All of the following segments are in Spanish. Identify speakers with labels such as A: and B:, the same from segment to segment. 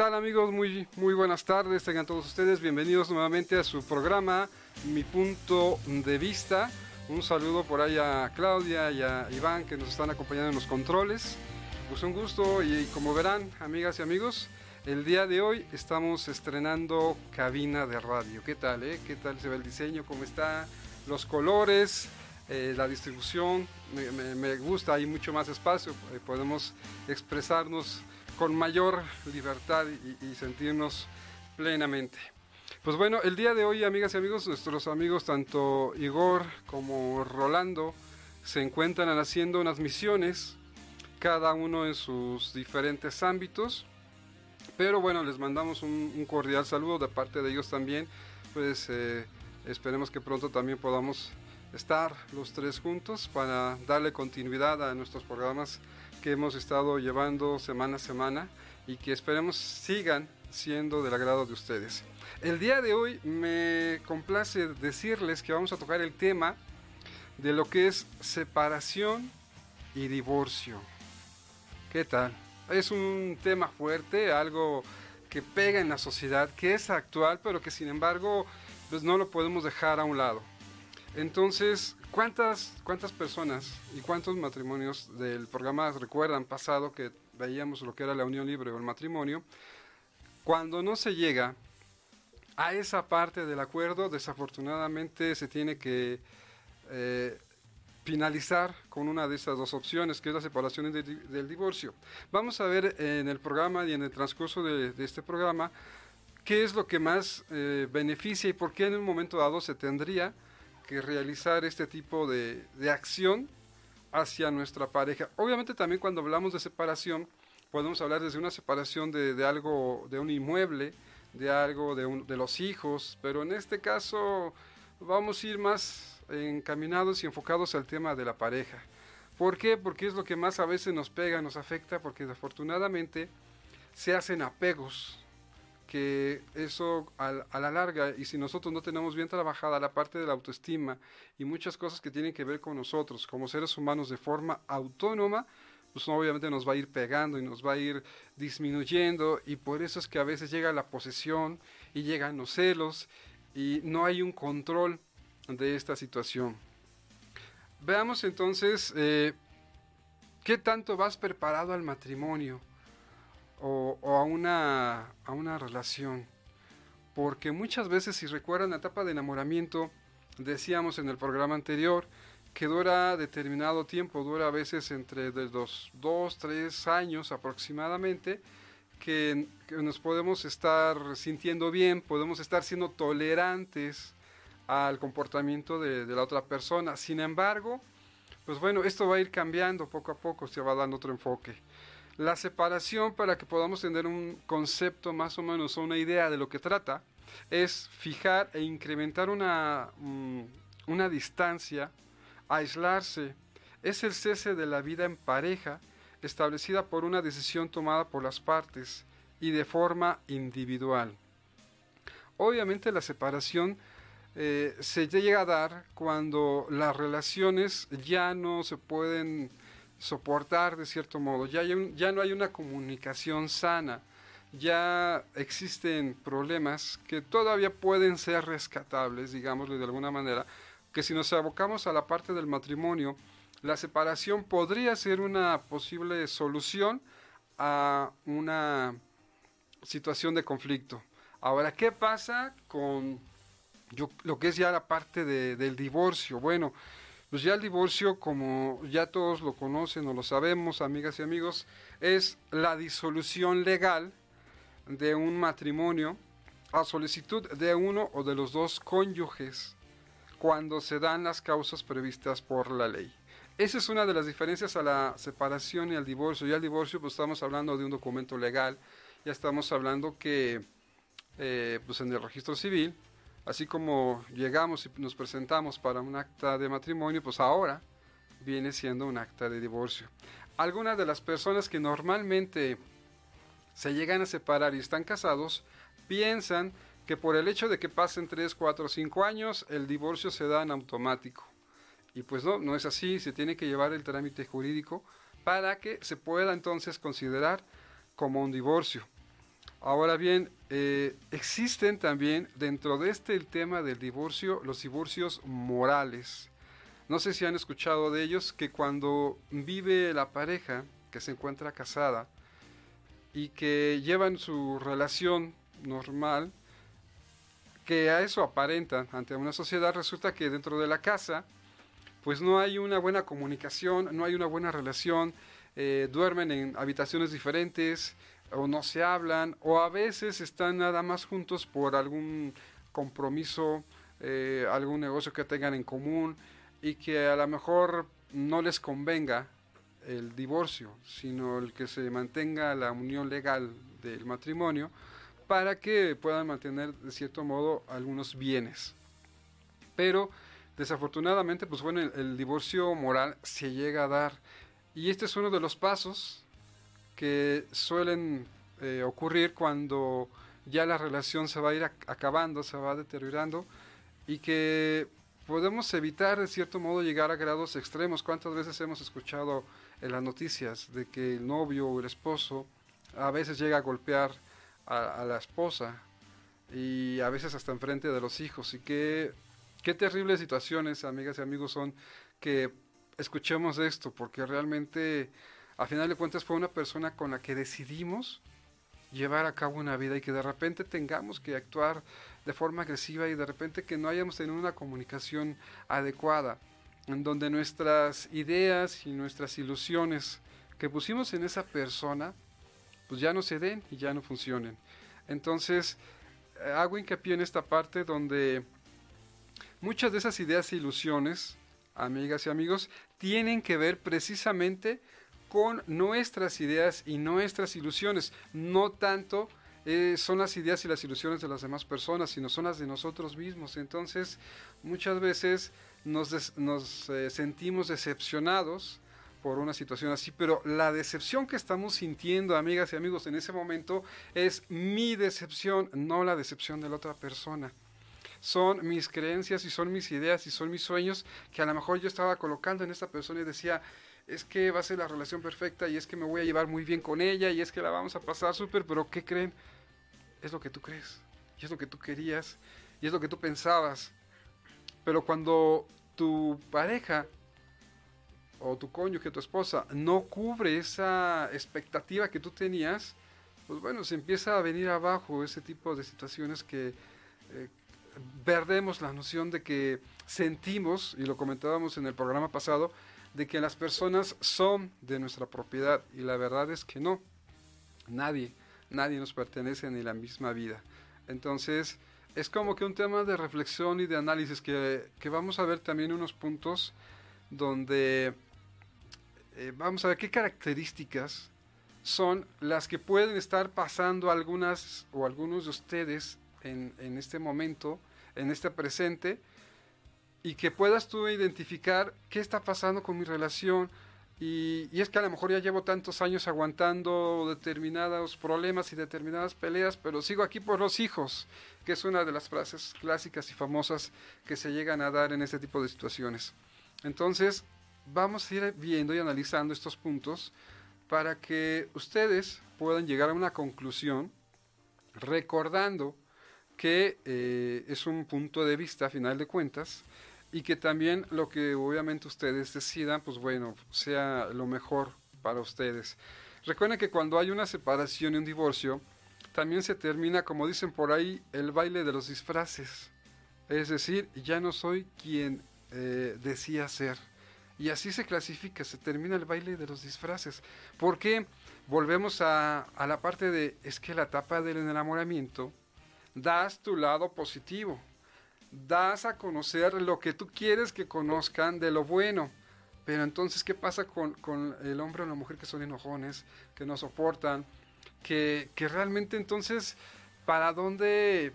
A: Tal amigos? Muy, muy buenas tardes, tengan todos ustedes bienvenidos nuevamente a su programa Mi Punto de Vista. Un saludo por ahí a Claudia y a Iván que nos están acompañando en los controles. Pues un gusto y como verán, amigas y amigos, el día de hoy estamos estrenando cabina de radio. ¿Qué tal? Eh? ¿Qué tal se ve el diseño? ¿Cómo está? Los colores, eh, la distribución, me, me, gusta, hay mucho más espacio, eh, podemos expresarnos con mayor libertad y, sentirnos plenamente. Pues bueno, el día de hoy, amigas y amigos, nuestros amigos, tanto Igor como Rolando, se encuentran haciendo unas misiones, cada uno en sus diferentes ámbitos. Pero bueno, les mandamos un, cordial saludo de parte de ellos también. Pues eh, esperemos que pronto también podamos estar los tres juntos para darle continuidad a nuestros programas que hemos estado llevando semana a semana y que esperemos sigan siendo del agrado de ustedes. El día de hoy me complace decirles que vamos a tocar el tema de lo que es separación y divorcio. ¿Qué tal? Es un tema fuerte, algo que pega en la sociedad, que es actual, pero que sin embargo pues no lo podemos dejar a un lado. Entonces, ¿cuántas, ¿cuántas personas y cuántos matrimonios del programa recuerdan pasado que veíamos lo que era la unión libre o el matrimonio? Cuando no se llega a esa parte del acuerdo, desafortunadamente se tiene que eh, finalizar con una de esas dos opciones, que es la separación del divorcio. Vamos a ver en el programa y en el transcurso de, este programa qué es lo que más eh, beneficia y por qué en un momento dado se tendría que realizar este tipo de, acción hacia nuestra pareja. Obviamente también cuando hablamos de separación, podemos hablar desde una separación de, algo, de un inmueble, de algo de, de, los hijos, pero en este caso vamos a ir más encaminados y enfocados al tema de la pareja. ¿Por qué? Porque es lo que más a veces nos pega, nos afecta, porque desafortunadamente se hacen apegos que eso a, la larga, y si nosotros no tenemos bien trabajada la parte de la autoestima y muchas cosas que tienen que ver con nosotros como seres humanos de forma autónoma, pues obviamente nos va a ir pegando y nos va a ir disminuyendo y por eso es que a veces llega la posesión y llegan los celos y no hay un control de esta situación. Veamos entonces eh, qué tanto vas preparado al matrimonio o, a, una, a una relación. Porque muchas veces, si recuerdan la etapa de enamoramiento, decíamos en el programa anterior, que dura determinado tiempo, dura a veces entre de los dos, tres años aproximadamente, que, nos podemos estar sintiendo bien, podemos estar siendo tolerantes al comportamiento de, de, la otra persona. Sin embargo, pues bueno, esto va a ir cambiando poco a poco, se va dando otro enfoque. La separación, para que podamos tener un concepto más o menos o una idea de lo que trata, es fijar e incrementar una, mm, una distancia, aislarse. Es el cese de la vida en pareja establecida por una decisión tomada por las partes y de forma individual. Obviamente la separación eh, se llega a dar cuando las relaciones ya no se pueden soportar de cierto modo, ya, ya no hay una comunicación sana, ya existen problemas que todavía pueden ser rescatables, digámoslo de alguna manera, que si nos abocamos a la parte del matrimonio, la separación podría ser una posible solución a una situación de conflicto. Ahora, ¿qué pasa con yo, lo que es ya la parte del divorcio? Bueno, pues ya el divorcio, como ya todos lo conocen o lo sabemos, amigas y amigos, es la disolución legal de un matrimonio a solicitud de uno o de los dos cónyuges cuando se dan las causas previstas por la ley. esa es una de las diferencias a la separación y al divorcio. Ya el divorcio, pues estamos hablando de un documento legal, ya estamos hablando que, eh, pues en el registro civil, así como llegamos y nos presentamos para un acta de matrimonio, pues ahora viene siendo un acta de divorcio. Algunas de las personas que normalmente se llegan a separar y están casados, piensan que por el hecho de que pasen 3, 4, 5 años, el divorcio se da en automático. Y pues no, no es así, se tiene que llevar el trámite jurídico para que se pueda entonces considerar como un divorcio. Ahora bien, eh, existen también dentro de este el tema del divorcio los divorcios morales. No sé si han escuchado de ellos que cuando vive la pareja que se encuentra casada y que llevan su relación normal, que a eso aparenta ante una sociedad, resulta que dentro de la casa pues no hay una buena comunicación, no hay una buena relación, eh, duermen en habitaciones diferentes o no se hablan o a veces están nada más juntos por algún compromiso, eh, algún negocio que tengan en común y que a lo mejor no les convenga el divorcio, sino el que se mantenga la unión legal del matrimonio para que puedan mantener de cierto modo algunos bienes. Pero desafortunadamente, pues bueno, el, divorcio moral se llega a dar. Y este es uno de los pasos que suelen eh, ocurrir cuando ya la relación se va a ir acabando, se va deteriorando y que podemos evitar de cierto modo llegar a grados extremos. ¿Cuántas veces hemos escuchado en las noticias de que el novio o el esposo a veces llega a golpear a, la esposa y a veces hasta enfrente de los hijos? Y que qué terribles situaciones, amigas y amigos, son que escuchemos esto, porque realmente a final de cuentas fue una persona con la que decidimos llevar a cabo una vida y que de repente tengamos que actuar de forma agresiva y de repente que no hayamos tenido una comunicación adecuada, en donde nuestras ideas y nuestras ilusiones que pusimos en esa persona, pues ya no se den y ya no funcionen. Entonces, eh, hago hincapié en esta parte donde muchas de esas ideas e ilusiones, amigas y amigos, tienen que ver precisamente nuestras ideas y nuestras ilusiones, no tanto eh, son las ideas y las ilusiones de las demás personas, sino son las de nosotros mismos. Entonces, muchas veces nos, nos eh, sentimos decepcionados por una situación así, pero la decepción que estamos sintiendo, amigas y amigos, en ese momento es mi decepción, no la decepción de la otra persona. Son mis creencias y son mis ideas y son mis sueños que a lo mejor yo estaba colocando en esta persona y decía, es que va a ser la relación perfecta y es que me voy a llevar muy bien con ella y es que la vamos a pasar súper, pero ¿qué creen? Es lo que tú crees y es lo que tú querías y es lo que tú pensabas. Pero cuando tu pareja o tu cónyuge, tu esposa, no cubre esa expectativa que tú tenías, pues bueno, se empieza a venir abajo ese tipo de situaciones que eh, perdemos la noción de que sentimos, y lo comentábamos en el programa pasado, de que las personas son de nuestra propiedad y la verdad es que no. Nadie, nadie nos pertenece ni la misma vida. Entonces, es como que un tema de reflexión y de análisis que, vamos a ver también unos puntos donde eh, vamos a ver qué características son las que pueden estar pasando algunas o algunos de ustedes en, en este momento, en este presente, y que puedas tú identificar qué está pasando con mi relación. Y, es que a lo mejor ya llevo tantos años aguantando determinados problemas y determinadas peleas, pero sigo aquí por los hijos, que es una de las frases clásicas y famosas que se llegan a dar en este tipo de situaciones. Entonces, vamos a ir viendo y analizando estos puntos para que ustedes puedan llegar a una conclusión recordando que eh, es un punto de vista, a final de cuentas, y que también lo que obviamente ustedes decidan, pues bueno, sea lo mejor para ustedes. Recuerden que cuando hay una separación y un divorcio, también se termina, como dicen por ahí, el baile de los disfraces. Es decir, ya no soy quien eh, decía ser. Y así se clasifica, se termina el baile de los disfraces. Porque volvemos a, a la parte de, es que la etapa del enamoramiento, das tu lado positivo das a conocer lo que tú quieres que conozcan de lo bueno, Pero entonces, ¿qué pasa con, con el hombre o la mujer que son enojones, que no soportan, que, que realmente entonces, ¿para dónde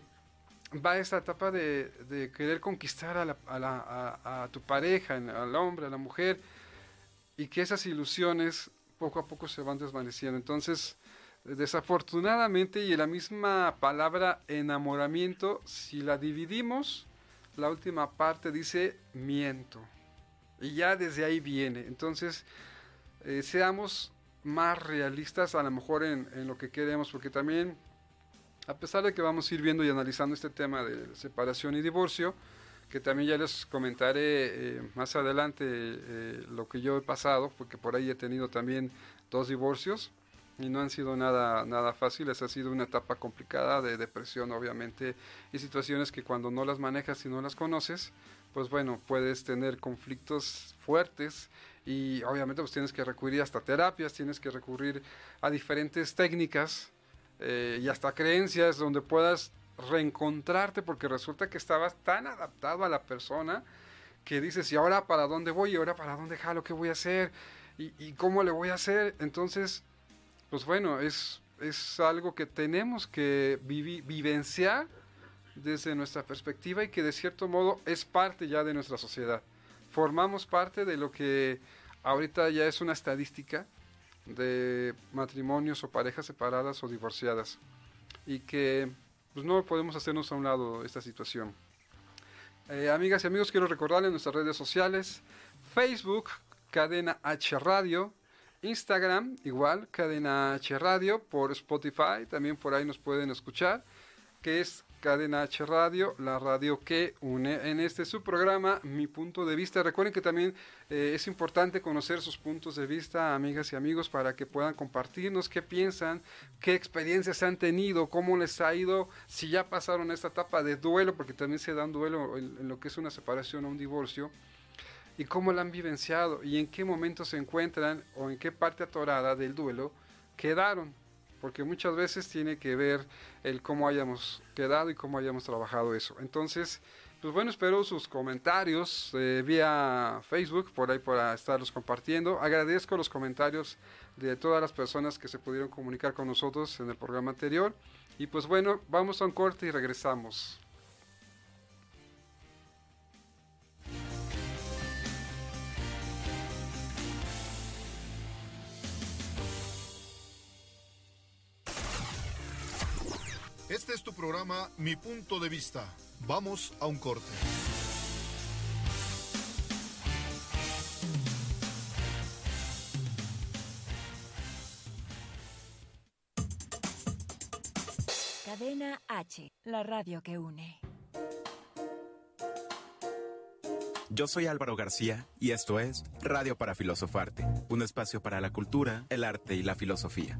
A: va esta etapa de, de querer conquistar a, la, a, tu pareja, al hombre, a la mujer, y que esas ilusiones poco a poco se van desvaneciendo. Entonces, desafortunadamente, y la misma palabra enamoramiento, si la dividimos, la última parte dice miento. Y ya desde ahí viene. Entonces, eh, seamos más realistas a lo mejor en, lo que queremos, porque también, a pesar de que vamos a ir viendo y analizando este tema de separación y divorcio, que también ya les comentaré eh, más adelante eh, lo que yo he pasado, porque por ahí he tenido también dos divorcios y no han sido nada, nada fáciles, ha sido una etapa complicada de depresión obviamente y situaciones que cuando no las manejas y no las conoces, pues bueno, puedes tener conflictos fuertes y obviamente pues tienes que recurrir hasta terapias, tienes que recurrir a diferentes técnicas eh, y hasta creencias donde puedas reencontrarte porque resulta que estabas tan adaptado a la persona que dices, ¿y ahora para dónde voy? ¿Y ahora para dónde jalo? ¿Qué voy a hacer? ¿Y, y cómo le voy a hacer? Entonces, pues bueno, es, es algo que tenemos que vivenciar desde nuestra perspectiva y que de cierto modo es parte ya de nuestra sociedad. Formamos parte de lo que ahorita ya es una estadística de matrimonios o parejas separadas o divorciadas y que pues no podemos hacernos a un lado esta situación. Eh, amigas y amigos, quiero recordarles nuestras redes sociales, Facebook, Cadena H Radio, Instagram, igual, Cadena H Radio, por Spotify, también por ahí nos pueden escuchar, que es Cadena H Radio, la radio que une en este su programa Mi Punto de Vista. Recuerden que también eh, es importante conocer sus puntos de vista, amigas y amigos, para que puedan compartirnos qué piensan, qué experiencias han tenido, cómo les ha ido, si ya pasaron esta etapa de duelo, porque también se da un duelo en lo que es una separación o un divorcio y cómo la han vivenciado y en qué momento se encuentran o en qué parte atorada del duelo quedaron porque muchas veces tiene que ver el cómo hayamos quedado y cómo hayamos trabajado eso. Entonces, pues bueno, espero sus comentarios eh, vía Facebook, por ahí para estarlos compartiendo. Agradezco los comentarios de todas las personas que se pudieron comunicar con nosotros en el programa anterior. Y pues bueno, vamos a un corte y regresamos.
B: Este es tu programa Mi Punto de Vista. Vamos a un corte.
C: Cadena H, la radio que une.
D: Yo soy Álvaro García y esto es Radio para Filosofarte, un espacio para la cultura, el arte y la filosofía.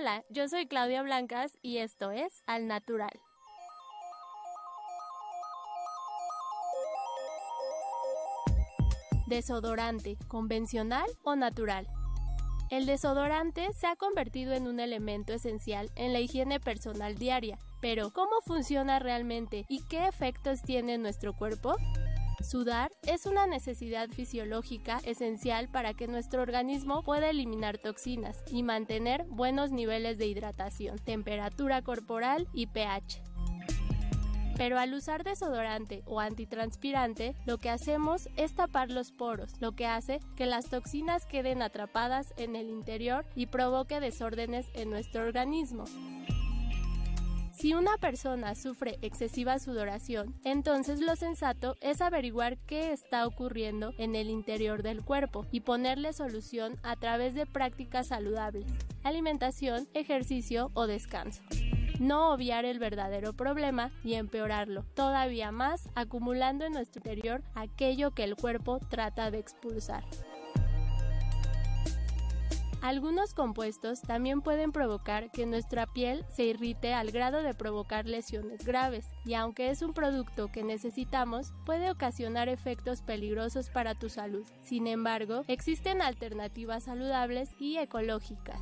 E: Hola, yo soy Claudia Blancas y esto es Al Natural. Desodorante, ¿convencional o natural? El desodorante se ha convertido en un elemento esencial en la higiene personal diaria, pero ¿cómo funciona realmente y qué efectos tiene en nuestro cuerpo? Sudar es una necesidad fisiológica esencial para que nuestro organismo pueda eliminar toxinas y mantener buenos niveles de hidratación, temperatura corporal y pH. Pero al usar desodorante o antitranspirante, lo que hacemos es tapar los poros, lo que hace que las toxinas queden atrapadas en el interior y provoque desórdenes en nuestro organismo. Si una persona sufre excesiva sudoración, entonces lo sensato es averiguar qué está ocurriendo en el interior del cuerpo y ponerle solución a través de prácticas saludables, alimentación, ejercicio o descanso no obviar el verdadero problema y empeorarlo todavía más, acumulando en nuestro interior aquello que el cuerpo trata de expulsar. Algunos compuestos también pueden provocar que nuestra piel se irrite al grado de provocar lesiones graves, y aunque es un producto que necesitamos, puede ocasionar efectos peligrosos para tu salud. Sin embargo, existen alternativas saludables y ecológicas.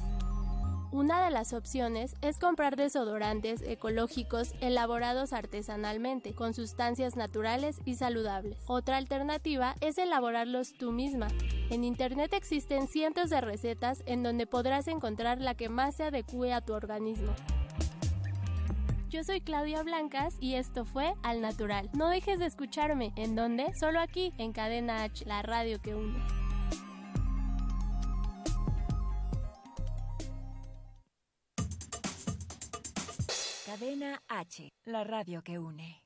E: Una de las opciones es comprar desodorantes ecológicos elaborados artesanalmente, con sustancias naturales y saludables. Otra alternativa es elaborarlos tú misma. En Internet existen cientos de recetas en donde podrás encontrar la que más se adecue a tu organismo. Yo soy Claudia Blancas y esto fue Al Natural. No dejes de escucharme. ¿En dónde? Solo aquí, en Cadena H, la radio que une.
C: Cadena H, la radio que une.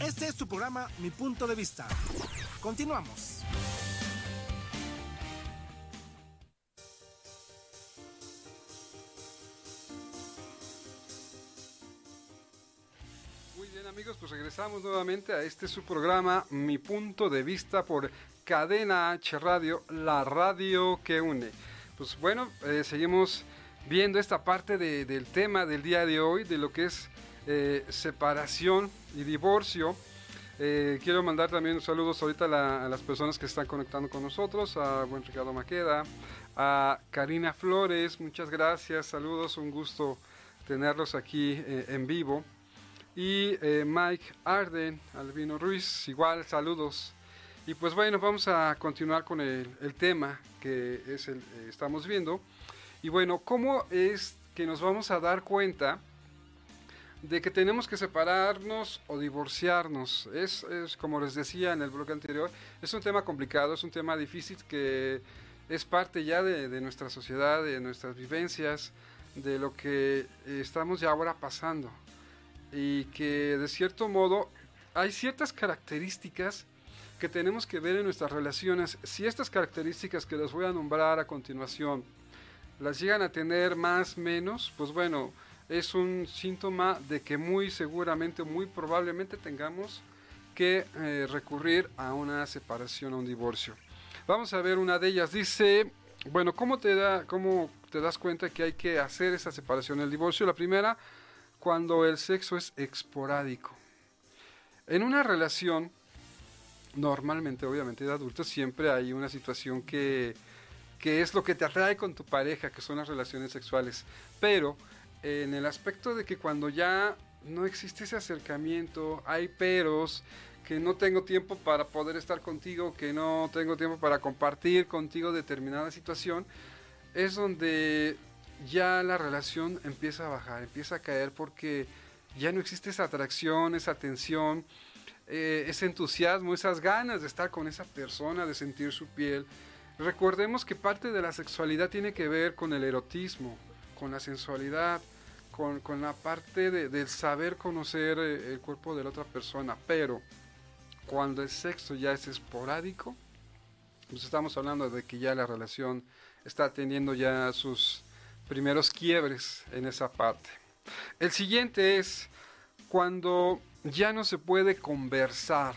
F: Este es tu programa Mi Punto de Vista. Continuamos.
A: Muy bien amigos, pues regresamos nuevamente a este su programa Mi Punto de Vista por Cadena H Radio, la radio que une. Pues bueno, eh, seguimos viendo esta parte de, del tema del día de hoy, de lo que es eh, separación y divorcio. Eh, quiero mandar también saludos ahorita a, la, a, las personas que están conectando con nosotros, a buen Ricardo Maqueda, a Karina Flores, muchas gracias, saludos, un gusto tenerlos aquí en vivo. Y Mike Arden, Albino Ruiz, igual, saludos. Y pues bueno, vamos a continuar con el, el tema que es el, eh, estamos viendo. Y bueno, ¿cómo es que nos vamos a dar cuenta de que tenemos que separarnos o divorciarnos? Es, es como les decía en el bloque anterior, es un tema complicado, es un tema difícil que es parte ya de, de nuestra sociedad, de nuestras vivencias, de lo que estamos ya ahora pasando. Y que de cierto modo hay ciertas características que tenemos que ver en nuestras relaciones, si estas características que les voy a nombrar a continuación las llegan a tener más menos, pues bueno, es un síntoma de que muy seguramente, muy probablemente tengamos que eh, recurrir a una separación, a un divorcio. Vamos a ver una de ellas. Dice, bueno, ¿cómo te, da, cómo te das cuenta que hay que hacer esa separación, el divorcio? La primera, cuando el sexo es esporádico. En una relación, normalmente, obviamente, de adultos, siempre hay una situación que, que es lo que te atrae con tu pareja, que son las relaciones sexuales. Pero en el aspecto de que cuando ya no existe ese acercamiento, hay peros, que no tengo tiempo para poder estar contigo, que no tengo tiempo para compartir contigo determinada situación, es donde ya la relación empieza a bajar, empieza a caer porque ya no existe esa atracción, esa atención, eh, ese entusiasmo, esas ganas de estar con esa persona, de sentir su piel. Recordemos que parte de la sexualidad tiene que ver con el erotismo, con la sensualidad, con, con la parte de, del saber conocer eh, el cuerpo de la otra persona, pero cuando el sexo ya es esporádico, pues estamos hablando de que ya la relación está teniendo ya sus primeros quiebres en esa parte. El siguiente es cuando ya no se puede conversar.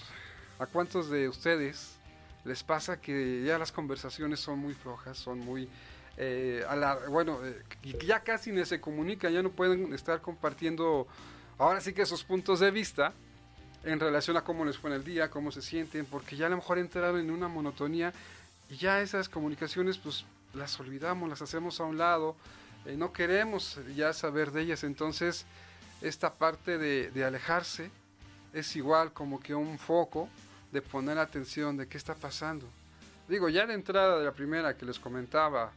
A: ¿A cuántos de ustedes les pasa que ya las conversaciones son muy flojas, son muy... Eh, a la, bueno, eh, ya casi ni se comunican, ya no pueden estar compartiendo ahora sí que esos puntos de vista en relación a cómo les fue en el día, cómo se sienten, porque ya a lo mejor entraron en una monotonía y ya esas comunicaciones pues las olvidamos, las hacemos a un lado, eh, no queremos ya saber de ellas, entonces esta parte de, alejarse es igual como que un foco de poner atención de qué está pasando. Digo, ya de entrada de la primera que les comentaba,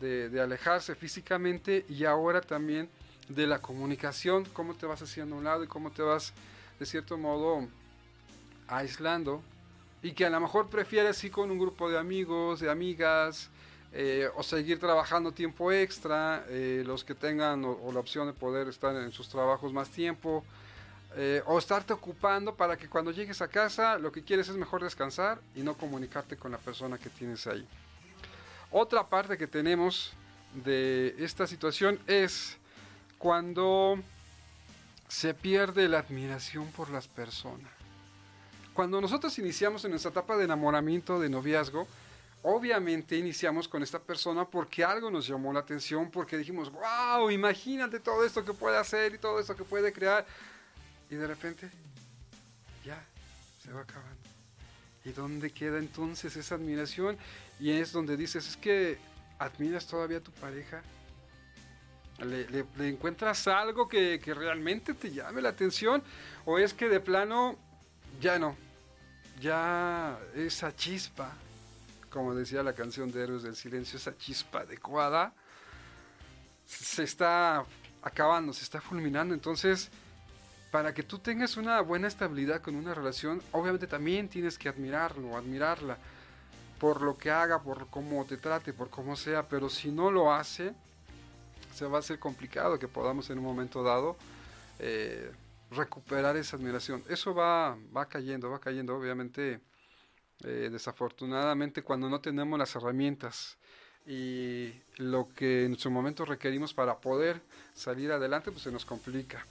A: de, de alejarse físicamente y ahora también de la comunicación, cómo te vas haciendo a un lado y cómo te vas, de cierto modo, aislando. Y que a lo mejor prefieres ir con un grupo de amigos, de amigas, eh, o seguir trabajando tiempo extra, eh, los que tengan o, la opción de poder estar en sus trabajos más tiempo, eh, o estarte ocupando para que cuando llegues a casa lo que quieres es mejor descansar y no comunicarte con la persona que tienes ahí. Otra parte que tenemos de esta situación es cuando se pierde la admiración por las personas. Cuando nosotros iniciamos en nuestra etapa de enamoramiento, de noviazgo, obviamente iniciamos con esta persona porque algo nos llamó la atención, porque dijimos, wow, imagínate todo esto que puede hacer y todo esto que puede crear. Y de repente, ya, se va acabando. ¿Y dónde queda entonces esa admiración? Y es donde dices, es que admiras todavía a tu pareja. Le, encuentras algo que, que realmente te llame la atención? ¿O es que de plano ya no? Ya esa chispa, como decía la canción de Héroes del Silencio, esa chispa adecuada, se está acabando, se está fulminando. Entonces, para que tú tengas una buena estabilidad con una relación, obviamente también tienes que admirarlo, admirarla, por lo que haga, por cómo te trate, por cómo sea, pero si no lo hace, se va a hacer complicado que podamos en un momento dado eh, recuperar esa admiración. Eso va, va cayendo, va cayendo, obviamente eh, desafortunadamente cuando no tenemos las herramientas y lo que en su momento requerimos para poder salir adelante, pues se nos complica.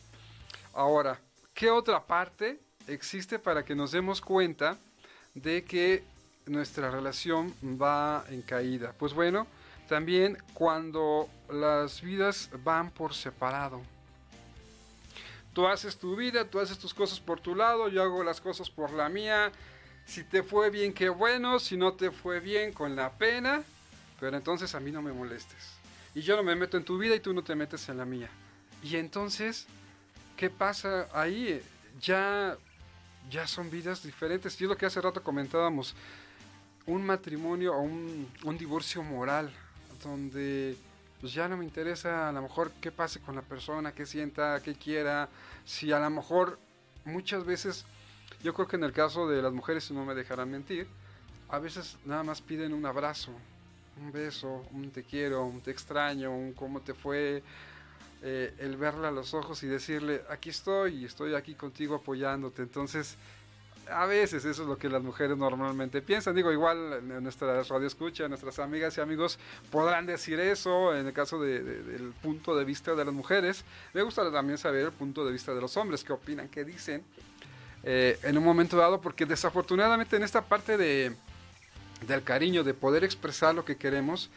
A: Ahora, ¿qué otra parte existe para que nos demos cuenta de que nuestra relación va en caída? Pues bueno, también cuando las vidas van por separado. Tú haces tu vida, tú haces tus cosas por tu lado, yo hago las cosas por la mía, si te fue bien, qué bueno. Si no te fue bien, con la pena. Pero entonces a mí no me molestes. Y yo no me meto en tu vida y tú no te metes en la mía. Y entonces, ¿qué pasa ahí? Ya, ya son vidas diferentes. Y es lo que hace rato comentábamos. Un matrimonio o un, un divorcio moral. Donde pues ya no me interesa a lo mejor qué pase con la persona, qué sienta, qué quiera. Si a lo mejor muchas veces yo creo que en el caso de las mujeres, si no me dejarán mentir, a veces nada más piden un abrazo, un beso, un te quiero, un te extraño, un cómo te fue, eh, el verla a los ojos y decirle, aquí estoy y estoy aquí contigo apoyándote. Entonces, a veces eso es lo que las mujeres normalmente piensan. Digo, igual en nuestra radio escucha, nuestras amigas y amigos podrán decir eso en el caso del punto de vista de las mujeres. Me gusta también saber el punto de vista de los hombres, qué opinan, qué dicen. Eh, en un momento dado, porque desafortunadamente en esta parte de, del cariño, de poder expresar lo que queremos,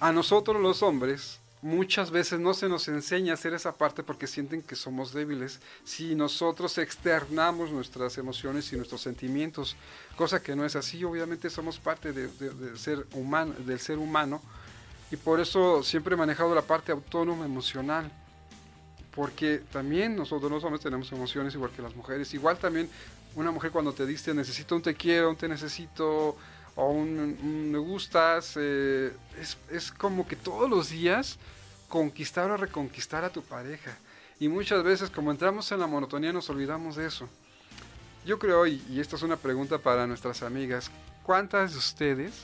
A: a nosotros los hombres muchas veces no se nos enseña a hacer esa parte porque sienten que somos débiles. Si nosotros externamos nuestras emociones y nuestros sentimientos, cosa que no es así, obviamente somos parte de, ser humano, del ser humano y por eso siempre he manejado la parte autónoma emocional porque también nosotros los hombres tenemos emociones igual que las mujeres. Igual también una mujer cuando te dice necesito un te quiero, un te necesito o un, me gustas, eh, es, es como que todos los días conquistar o reconquistar a tu pareja. Y muchas veces como entramos en la monotonía nos olvidamos de eso. Yo creo, y, esta es una pregunta para nuestras amigas, ¿cuántas de ustedes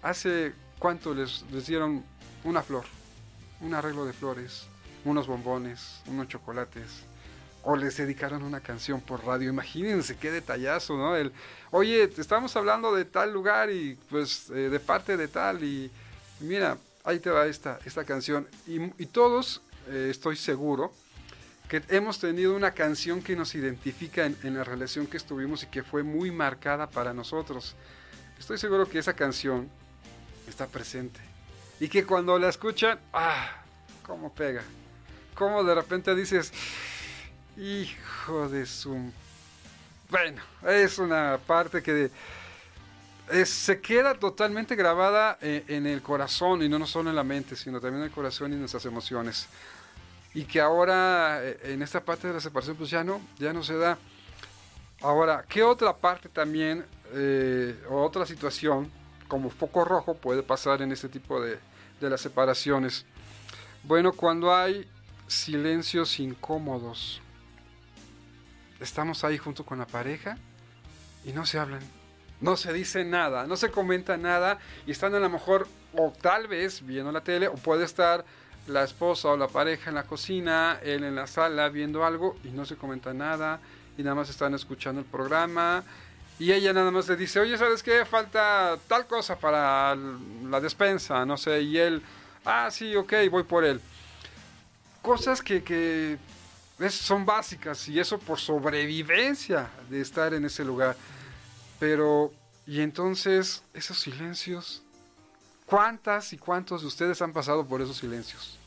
A: hace cuánto les dieron una flor, un arreglo de flores, unos bombones, unos chocolates, o les dedicaron una canción por radio. Imagínense qué detallazo, ¿no? El, oye, te estamos hablando de tal lugar y pues eh, de parte de tal y, mira, ahí te va esta, esta canción. Y, todos, eh, estoy seguro, que hemos tenido una canción que nos identifica en, en, la relación que estuvimos y que fue muy marcada para nosotros. Estoy seguro que esa canción está presente. Y que cuando la escuchan, ¡ah! ¿Cómo pega? Como de repente dices, hijo de su... Bueno, es una parte que se queda totalmente grabada en, en, el corazón y no, solo en la mente, sino también en el corazón y en nuestras emociones. Y que ahora eh, en esta parte de la separación pues ya no, ya no se da. Ahora, ¿qué otra parte también eh, o otra situación como foco rojo puede pasar en este tipo de, de las separaciones? Bueno, cuando hay silencios incómodos. Estamos ahí junto con la pareja y no se hablan. No se dice nada, no se comenta nada y están a lo mejor o tal vez viendo la tele o puede estar la esposa o la pareja en la cocina, él en la sala viendo algo y no se comenta nada y nada más están escuchando el programa y ella nada más le dice, oye, ¿sabes qué? Falta tal cosa para la despensa, no sé, y él, ah, sí, ok, voy por él. Cosas que, que son básicas y eso por sobrevivencia de estar en ese lugar. Pero, y entonces, esos silencios, ¿cuántas y cuántos de ustedes han pasado por esos silencios?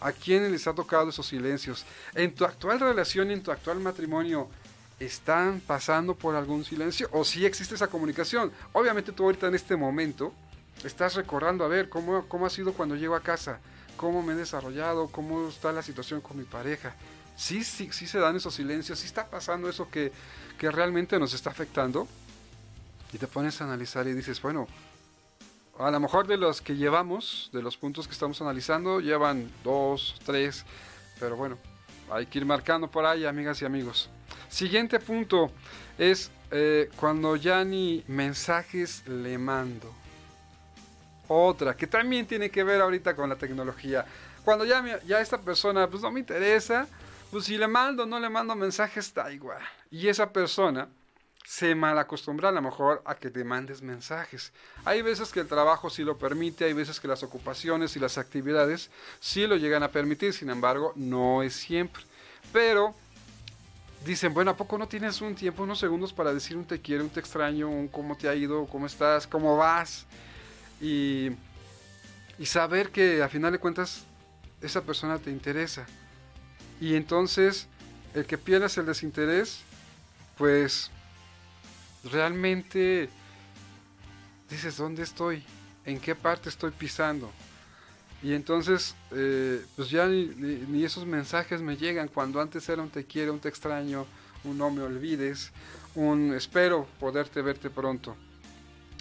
A: ¿A quién les ha tocado esos silencios? En tu actual relación, en tu actual matrimonio, ¿están pasando por algún silencio? ¿O si existe esa comunicación? Obviamente tú ahorita en este momento estás recordando a ver cómo, cómo ha sido cuando llego a casa, cómo me he desarrollado, cómo está la situación con mi pareja. Sí, sí, sí se dan esos silencios, sí está pasando eso que, que realmente nos está afectando y te pones a analizar y dices, bueno, a lo mejor de los que llevamos, de los puntos que estamos analizando, llevan dos, tres, pero bueno, hay que ir marcando por ahí, amigas y amigos. Siguiente punto es eh, cuando ya ni mensajes le mando. Otra, que también tiene que ver ahorita con la tecnología. Cuando ya, ya esta persona pues no me interesa, pues si le mando o no le mando mensajes, está igual. Y esa persona se malacostumbra a lo mejor a que te mandes mensajes. Hay veces que el trabajo sí lo permite, hay veces que las ocupaciones y las actividades sí lo llegan a permitir, sin embargo, no es siempre. Pero dicen, bueno, ¿a poco no tienes un tiempo, unos segundos para decir un te quiero, un te extraño, un cómo te ha ido, cómo estás, cómo vas? Y, y saber que a final de cuentas esa persona te interesa. Y entonces, el que pierdas el desinterés, pues realmente dices, ¿dónde estoy? ¿En qué parte estoy pisando? Y entonces, eh, pues ya ni, esos mensajes me llegan cuando antes era un te quiero, un te extraño, un no me olvides, un espero poderte verte pronto.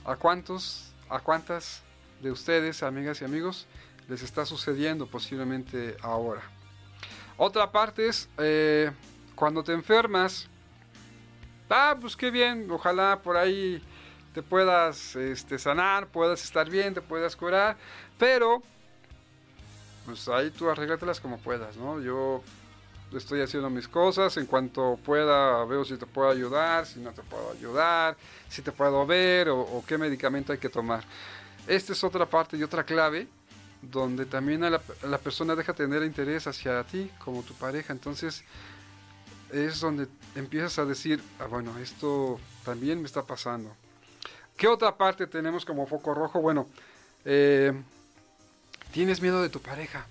A: ¿A cuántos, a cuántas de ustedes, amigas y amigos, les está sucediendo posiblemente ahora? Otra parte es eh, cuando te enfermas, ah, pues qué bien, ojalá por ahí te puedas este, sanar, puedas estar bien, te puedas curar, pero pues ahí tú arréglatelas como puedas, ¿no? Yo estoy haciendo mis cosas, en cuanto pueda veo si te puedo ayudar, si no te puedo ayudar, si te puedo ver o, qué medicamento hay que tomar. Esta es otra parte y otra clave donde también la, la persona deja tener interés hacia ti como tu pareja, entonces es donde empiezas a decir, ah, bueno, esto también me está pasando. ¿Qué otra parte tenemos como foco rojo? Bueno, eh, tienes miedo de tu pareja.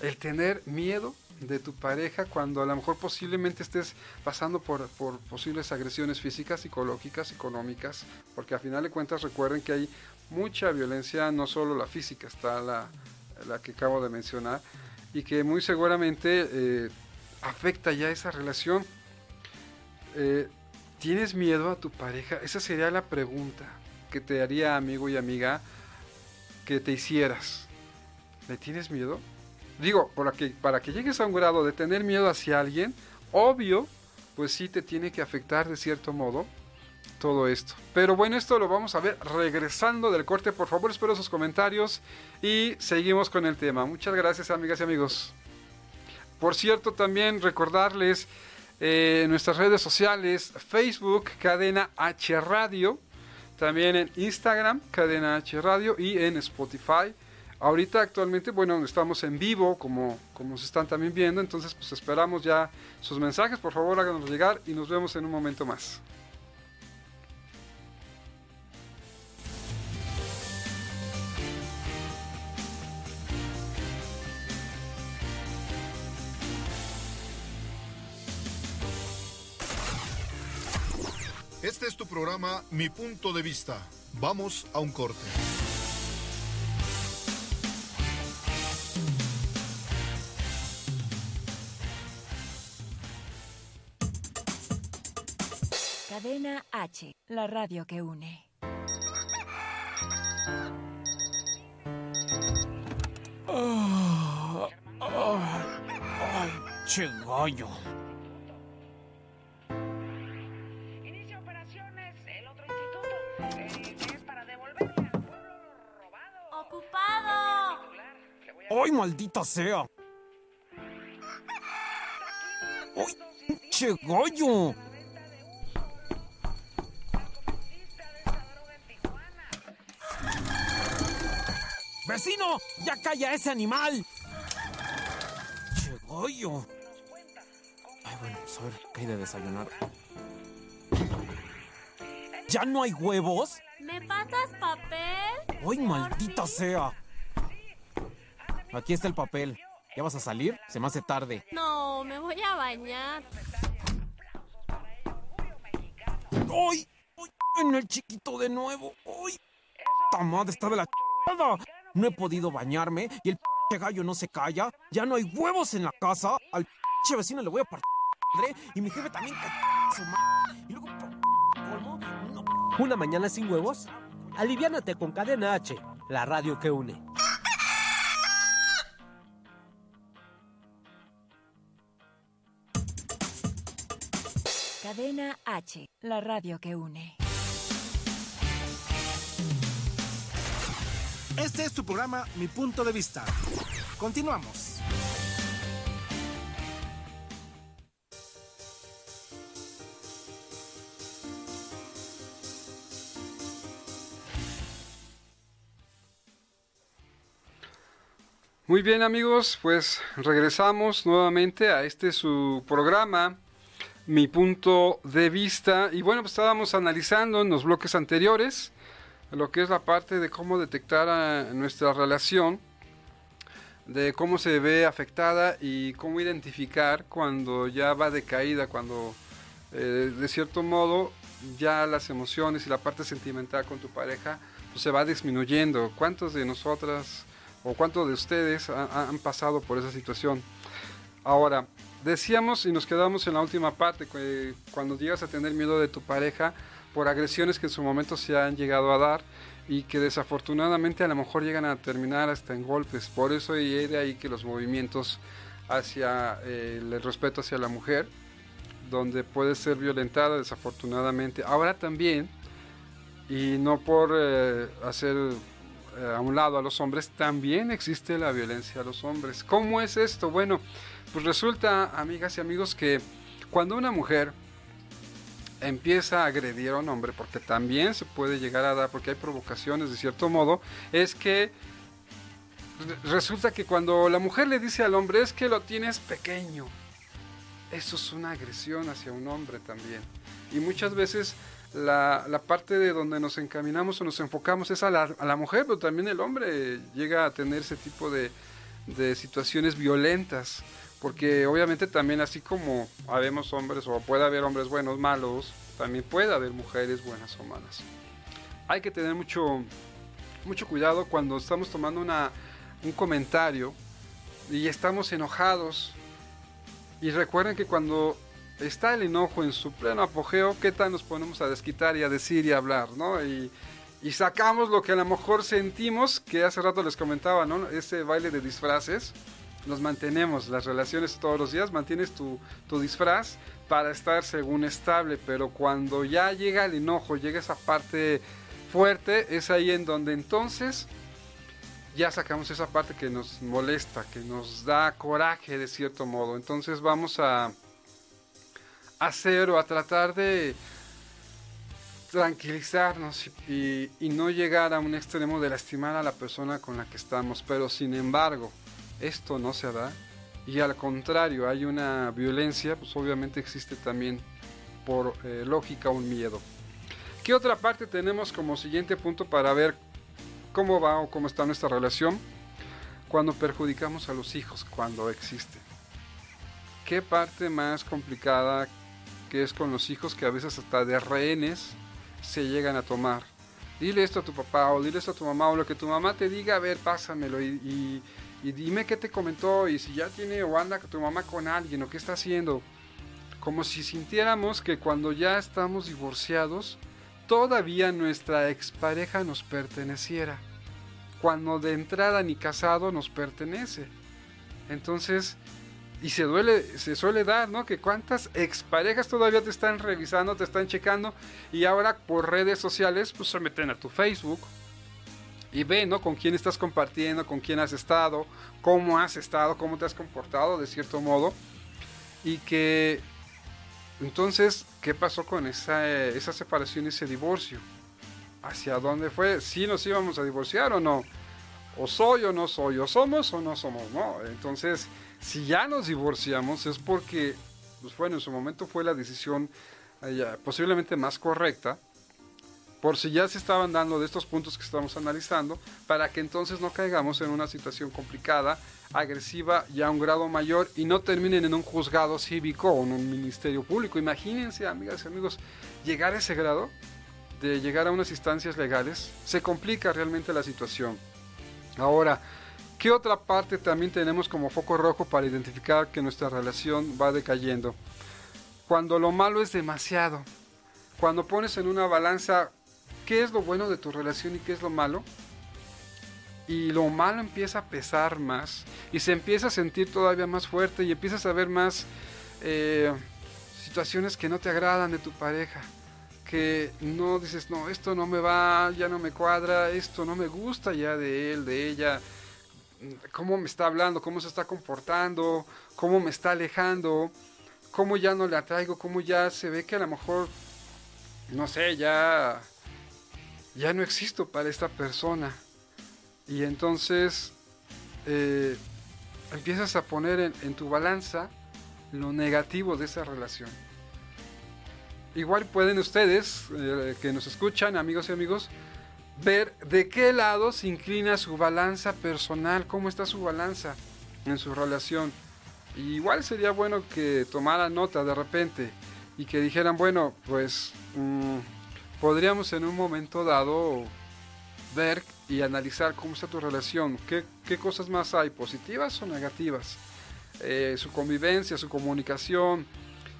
A: El tener miedo de tu pareja cuando a lo mejor posiblemente estés pasando por, por, posibles agresiones físicas, psicológicas, económicas, porque a final de cuentas recuerden que hay mucha violencia, no solo la física, está la, la que acabo de mencionar, y que muy seguramente eh, afecta ya esa relación. Eh, ¿Tienes miedo a tu pareja? Esa sería la pregunta que te haría amigo y amiga que te hicieras. ¿Le tienes miedo? Digo, para que, llegues a un grado de tener miedo hacia alguien, obvio, pues sí te tiene que afectar de cierto modo todo esto. Pero bueno, esto lo vamos a ver regresando del corte. Por favor, espero sus comentarios y seguimos con el tema. Muchas gracias, amigas y amigos. Por cierto, también recordarles eh, nuestras redes sociales, Facebook, Cadena H Radio, también en Instagram, Cadena H Radio y en Spotify. Ahorita actualmente, bueno, estamos en vivo, como, como se están también viendo, entonces pues esperamos ya sus mensajes, por favor háganos llegar y nos vemos en un momento más.
B: Este es tu programa Mi Punto de Vista. Vamos a un corte.
C: Cadena H, la radio que une.
F: Oh, oh.
G: Che gallo.
H: Inicia operaciones el otro instituto, eh, que es para devolverle al pueblo lo robado.
E: ¡Ocupado!
G: ¡Ay, maldita sea! ¡Ay, che gallo! ¡Vecino! ¡Ya calla ese animal! ¡Che! Ay, bueno, pues a ver, ¿qué hay de desayunar? ¿Ya no hay huevos?
E: ¿Me pasas papel?
G: ¡Ay, maldita sea! Aquí está el papel. ¿Ya vas a salir? Se me hace tarde.
E: No, me voy a bañar.
G: ¡Ay! ¡Ay! En el chiquito de nuevo. ¡Ay! ¡Esta madre está de la chingada! No he podido bañarme y el p gallo no se calla. Ya no hay huevos en la casa. Al p vecino le voy a partir y mi jefe también que su madre. Y luego por colmo, no.
I: ¿Una mañana sin huevos? Aliviánate con Cadena H, la radio que une.
C: Cadena H, la radio que une.
F: Este es tu programa Mi Punto de Vista. Continuamos.
A: Muy bien amigos, pues regresamos nuevamente a este su programa, mi punto de vista. Y bueno, pues estábamos analizando en los bloques anteriores lo que es la parte de cómo detectar a nuestra relación, de cómo se ve afectada y cómo identificar cuando ya va de caída, cuando eh, de cierto modo ya las emociones y la parte sentimental con tu pareja pues, se va disminuyendo. ¿Cuántos de nosotras o cuántos de ustedes ha- han pasado por esa situación? Ahora, decíamos y nos quedamos en la última parte, que cuando llegas a tener miedo de tu pareja por agresiones que en su momento se han llegado a dar y que desafortunadamente a lo mejor llegan a terminar hasta en golpes. Por eso y de ahí que los movimientos hacia eh, el respeto hacia la mujer, donde puede ser violentada desafortunadamente. Ahora también, y no por eh, hacer eh, a un lado a los hombres, también existe la violencia a los hombres. ¿Cómo es esto? Bueno, pues resulta, amigas y amigos, que cuando una mujer empieza a agredir a un hombre, porque también se puede llegar a dar, porque hay provocaciones de cierto modo, es que re- resulta que cuando la mujer le dice al hombre es que lo tienes pequeño, eso es una agresión hacia un hombre también. Y muchas veces la, la parte de donde nos encaminamos o nos enfocamos es a la, a la mujer, pero también el hombre llega a tener ese tipo de, de situaciones violentas. Porque obviamente también así como habemos hombres o puede haber hombres buenos, malos, también puede haber mujeres buenas o malas. Hay que tener mucho, mucho cuidado cuando estamos tomando una, un comentario y estamos enojados. Y recuerden que cuando está el enojo en su pleno apogeo, ¿qué tal nos ponemos a desquitar y a decir y a hablar, ¿no? Y, y sacamos lo que a lo mejor sentimos, que hace rato les comentaba, ¿no? Ese baile de disfraces, nos mantenemos, las relaciones todos los días, mantienes tu, tu disfraz para estar según estable, pero cuando ya llega el enojo, llega esa parte fuerte, es ahí en donde entonces ya sacamos esa parte que nos molesta, que nos da coraje de cierto modo. Entonces vamos a hacer o a tratar de tranquilizarnos y, y no llegar a un extremo de lastimar a la persona con la que estamos. Pero sin embargo, esto no se da y al contrario hay una violencia, pues obviamente existe también por eh, lógica un miedo. ¿Qué otra parte tenemos como siguiente punto para ver cómo va o cómo está nuestra relación cuando perjudicamos a los hijos, cuando existe? ¿Qué parte más complicada que es con los hijos que a veces hasta de rehenes se llegan a tomar? Dile esto a tu papá o dile esto a tu mamá o lo que tu mamá te diga, a ver, pásamelo y, y, y dime qué te comentó y si ya tiene o anda tu mamá con alguien o qué está haciendo. Como si sintiéramos que cuando ya estamos divorciados, todavía nuestra expareja nos perteneciera. Cuando de entrada ni casado nos pertenece. Entonces, y se duele, se suele dar, ¿no? Que cuántas exparejas todavía te están revisando, te están checando y ahora por redes sociales pues se meten a tu Facebook y ven, ¿no? Con quién estás compartiendo, con quién has estado, cómo has estado, cómo te has comportado de cierto modo y que entonces, ¿qué pasó con esa, eh, esa separación ese divorcio? ¿Hacia dónde fue? ¿Sí nos íbamos a divorciar o no? ¿O soy o no soy? ¿O somos o no somos? ¿No? Entonces, si ya nos divorciamos es porque, pues bueno, en su momento fue la decisión eh, posiblemente más correcta, por si ya se estaban dando de estos puntos que estamos analizando, para que entonces no caigamos en una situación complicada, agresiva y a un grado mayor y no terminen en un juzgado cívico o en un ministerio público. Imagínense, amigas y amigos, llegar a ese grado de llegar a unas instancias legales, se complica realmente la situación. Ahora, ¿qué otra parte también tenemos como foco rojo para identificar que nuestra relación va decayendo? Cuando lo malo es demasiado. Cuando pones en una balanza qué es lo bueno de tu relación y qué es lo malo, y lo malo empieza a pesar más y se empieza a sentir todavía más fuerte y empiezas a ver más eh, situaciones que no te agradan de tu pareja que no dices no esto no me va ya no me cuadra esto no me gusta ya de él de ella cómo me está hablando cómo se está comportando cómo me está alejando cómo ya no le atraigo cómo ya se ve que a lo mejor no sé ya ya no existo para esta persona y entonces eh, empiezas a poner en, tu balanza lo negativo de esa relación. Igual pueden ustedes, eh, que nos escuchan, amigos y amigos, ver de qué lado se inclina su balanza personal, cómo está su balanza en su relación. igual sería bueno que tomaran nota de repente y que dijeran, bueno, pues mm, podríamos en un momento dado ver y analizar cómo está tu relación, qué, qué cosas más hay, positivas o negativas, eh, su convivencia, su comunicación,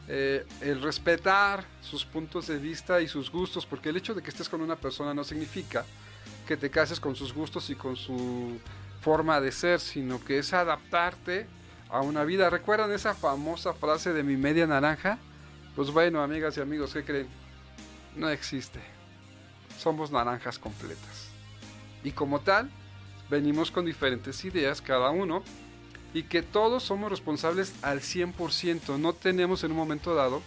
A: eh, el respetar sus puntos de vista y sus gustos, porque el hecho de que estés con una persona no significa que te cases con sus gustos y con su forma de ser, sino que es adaptarte a una vida. ¿Recuerdan esa famosa frase de mi media naranja? Pues bueno, amigas y amigos, ¿qué creen? No existe. Somos naranjas completas. Y como tal, venimos con diferentes ideas cada uno y que todos somos responsables al 100%. No tenemos en un momento dado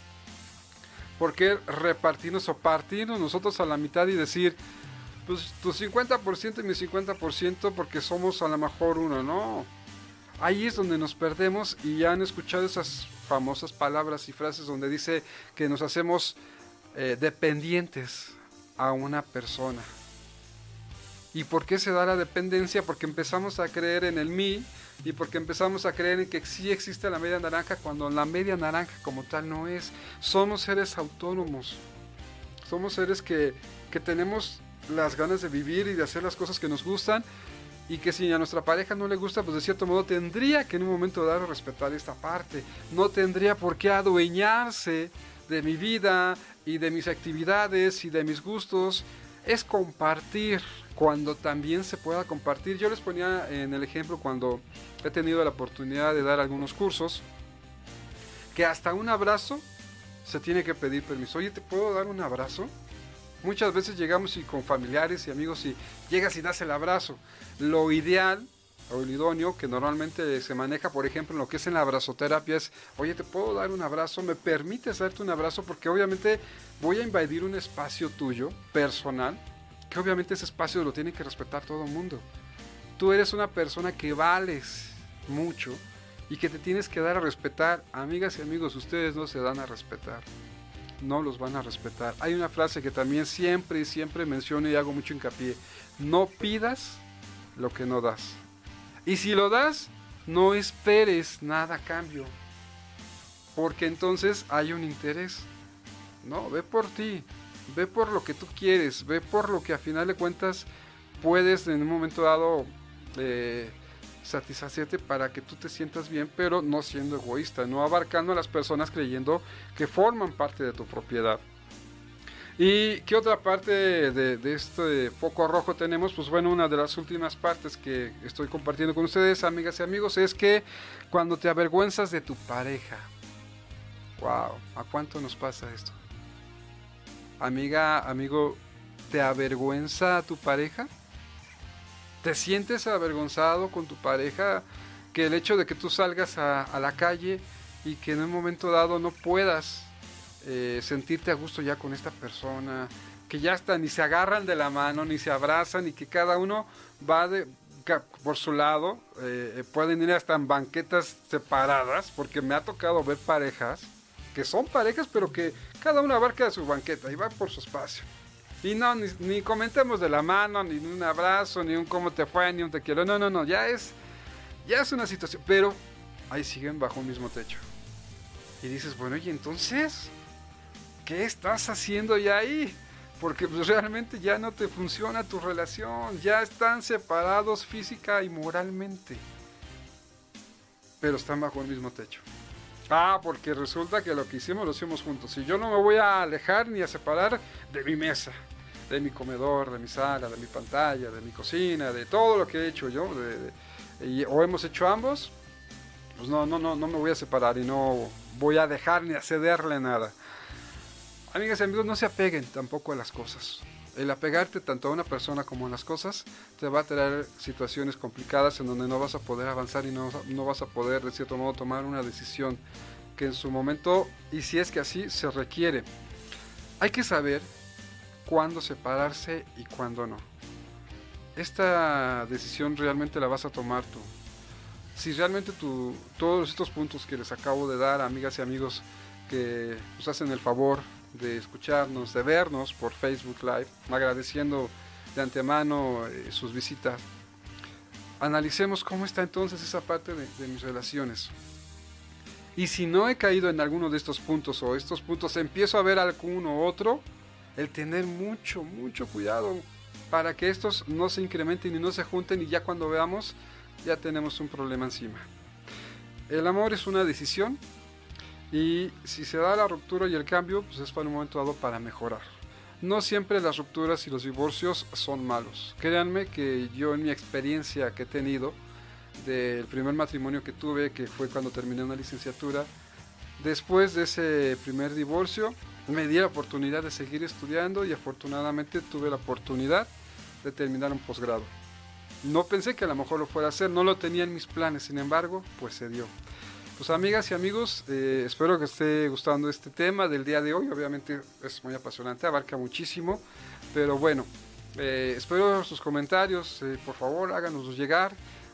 A: por qué repartirnos o partirnos nosotros a la mitad y decir, pues tu 50% y mi 50% porque somos a lo mejor uno, no. Ahí es donde nos perdemos y ya han escuchado esas famosas palabras y frases donde dice que nos hacemos eh, dependientes a una persona. ¿Y por qué se da la dependencia? Porque empezamos a creer en el mí y porque empezamos a creer en que sí existe la media naranja cuando la media naranja como tal no es. Somos seres autónomos. Somos seres que, que tenemos las ganas de vivir y de hacer las cosas que nos gustan y que si a nuestra pareja no le gusta, pues de cierto modo tendría que en un momento dado respetar esta parte. No tendría por qué adueñarse de mi vida y de mis actividades y de mis gustos. Es compartir cuando también se pueda compartir. Yo les ponía en el ejemplo cuando he tenido la oportunidad de dar algunos cursos, que hasta un abrazo se tiene que pedir permiso. Oye, ¿te puedo dar un abrazo? Muchas veces llegamos y con familiares y amigos y llegas y das el abrazo. Lo ideal o el idóneo que normalmente se maneja, por ejemplo, en lo que es en la abrazoterapia es, oye, ¿te puedo dar un abrazo? ¿Me permites darte un abrazo? Porque obviamente voy a invadir un espacio tuyo, personal, que obviamente ese espacio lo tiene que respetar todo el mundo. Tú eres una persona que vales mucho y que te tienes que dar a respetar. Amigas y amigos, ustedes no se dan a respetar. No los van a respetar. Hay una frase que también siempre y siempre menciono y hago mucho hincapié. No pidas lo que no das. Y si lo das, no esperes nada a cambio. Porque entonces hay un interés. No, ve por ti ve por lo que tú quieres, ve por lo que a final de cuentas puedes en un momento dado eh, satisfacerte para que tú te sientas bien, pero no siendo egoísta, no abarcando a las personas creyendo que forman parte de tu propiedad. ¿Y qué otra parte de, este foco rojo tenemos? Pues bueno, una de las últimas partes que estoy compartiendo con ustedes, amigas y amigos, es que cuando te avergüenzas de tu pareja. Wow, ¿a cuánto nos pasa esto? Amiga, amigo, ¿te avergüenza tu pareja? ¿Te sientes avergonzado con tu pareja? Que el hecho de que tú salgas a, a la calle y que en un momento dado no puedas eh, sentirte a gusto ya con esta persona, que ya está, ni se agarran de la mano, ni se abrazan, y que cada uno va por su lado, eh, pueden ir hasta en banquetas separadas, porque me ha tocado ver parejas que son parejas, pero que cada uno abarca su banqueta y va por su espacio. Y no, ni, ni, comentemos de la mano, ni un abrazo, ni un cómo te fue, ni un te quiero. No, no, no, ya es, ya es una situación. Pero ahí siguen bajo un mismo techo. Y dices, bueno, ¿y entonces? ¿Qué estás haciendo ya ahí? Porque pues, realmente ya no te funciona tu relación, ya están separados física y moralmente. Pero están bajo el mismo techo. Ah, porque resulta que lo que hicimos lo hicimos juntos. Y yo no me voy a alejar ni a separar de mi mesa, de mi comedor, de mi sala, de mi pantalla, de mi cocina, de todo lo que he hecho yo, o hemos hecho ambos. Pues no, no, no, no me voy a separar y no voy a dejar ni a cederle nada. Amigas y amigos, no se apeguen tampoco a las cosas. El apegarte tanto a una persona como a las cosas te va a traer situaciones complicadas en donde no vas a poder avanzar y no, no vas a poder, de cierto modo, tomar una decisión que en su momento, y si es que así, se requiere. Hay que saber cuándo separarse y cuándo no. Esta decisión realmente la vas a tomar tú. Si realmente tú, todos estos puntos que les acabo de dar, amigas y amigos, que nos hacen el favor de escucharnos, de vernos por Facebook Live, agradeciendo de antemano eh, sus visitas. Analicemos cómo está entonces esa parte de, mis relaciones. Y si no he caído en alguno de estos puntos o estos puntos empiezo a ver alguno otro, el tener mucho, mucho cuidado para que estos no se incrementen y no se junten y ya cuando veamos ya tenemos un problema encima. El amor es una decisión y si se da la ruptura y el cambio, pues es para un momento dado para mejorar. No siempre las rupturas y los divorcios son malos. Créanme que yo en mi experiencia que he tenido del primer matrimonio que tuve, que fue cuando terminé una licenciatura, después de ese primer divorcio me di la oportunidad de seguir estudiando y afortunadamente tuve la oportunidad de terminar un posgrado. No pensé que a lo mejor lo fuera a hacer, no lo tenía en mis planes, sin embargo, pues se dio. Pues amigas y amigos, eh, espero que esté gustando este tema del día de hoy. Obviamente es muy apasionante, abarca muchísimo. Pero bueno, eh, espero sus comentarios. Eh, por favor, háganos llegar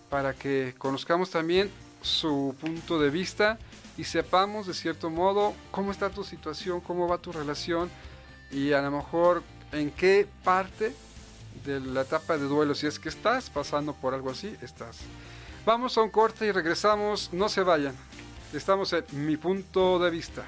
A: para que conozcamos también su punto de vista y sepamos de cierto modo cómo está tu situación, cómo va tu relación y a lo mejor en qué parte de la etapa de duelo, si es que estás pasando por algo así, estás. Vamos a un corte y regresamos, no se vayan. Estamos en mi punto de vista.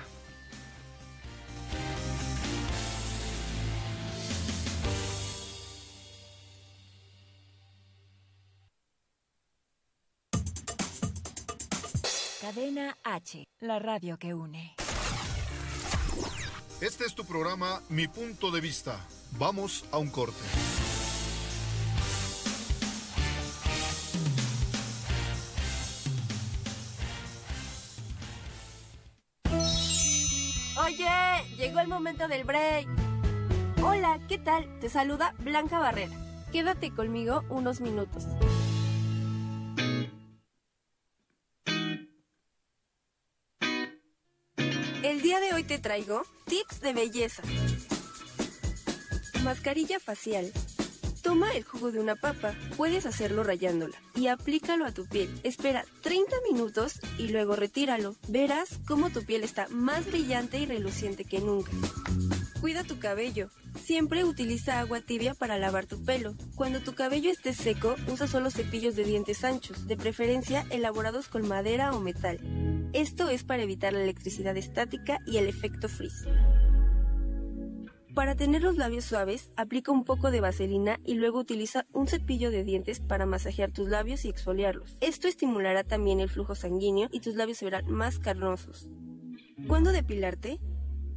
C: Cadena H, la radio que une.
B: Este es tu programa Mi punto de vista. Vamos a un corte.
J: Llegó el momento del break. Hola, ¿qué tal? Te saluda Blanca Barrera. Quédate conmigo unos minutos. El día de hoy te traigo tips de belleza. Mascarilla facial. Toma el jugo de una papa, puedes hacerlo rayándola, y aplícalo a tu piel. Espera 30 minutos y luego retíralo. Verás cómo tu piel está más brillante y reluciente que nunca. Cuida tu cabello. Siempre utiliza agua tibia para lavar tu pelo. Cuando tu cabello esté seco, usa solo cepillos de dientes anchos, de preferencia elaborados con madera o metal. Esto es para evitar la electricidad estática y el efecto frizz. Para tener los labios suaves, aplica un poco de vaselina y luego utiliza un cepillo de dientes para masajear tus labios y exfoliarlos. Esto estimulará también el flujo sanguíneo y tus labios se verán más carnosos. ¿Cuándo depilarte?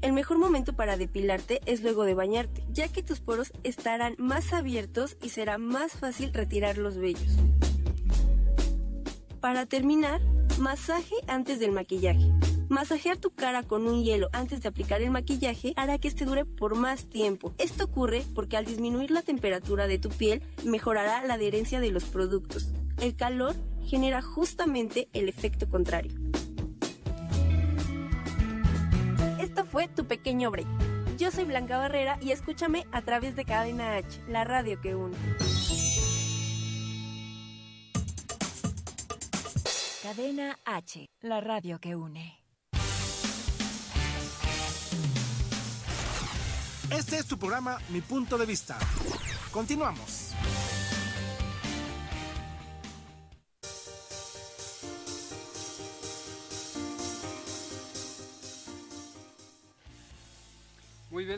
J: El mejor momento para depilarte es luego de bañarte, ya que tus poros estarán más abiertos y será más fácil retirar los vellos. Para terminar, masaje antes del maquillaje. Masajear tu cara con un hielo antes de aplicar el maquillaje hará que este dure por más tiempo. Esto ocurre porque al disminuir la temperatura de tu piel mejorará la adherencia de los productos. El calor genera justamente el efecto contrario. Esto fue tu pequeño break. Yo soy Blanca Barrera y escúchame a través de Cadena H, la radio que une.
C: Cadena H, la radio que une.
F: Este es tu programa Mi Punto de Vista. Continuamos.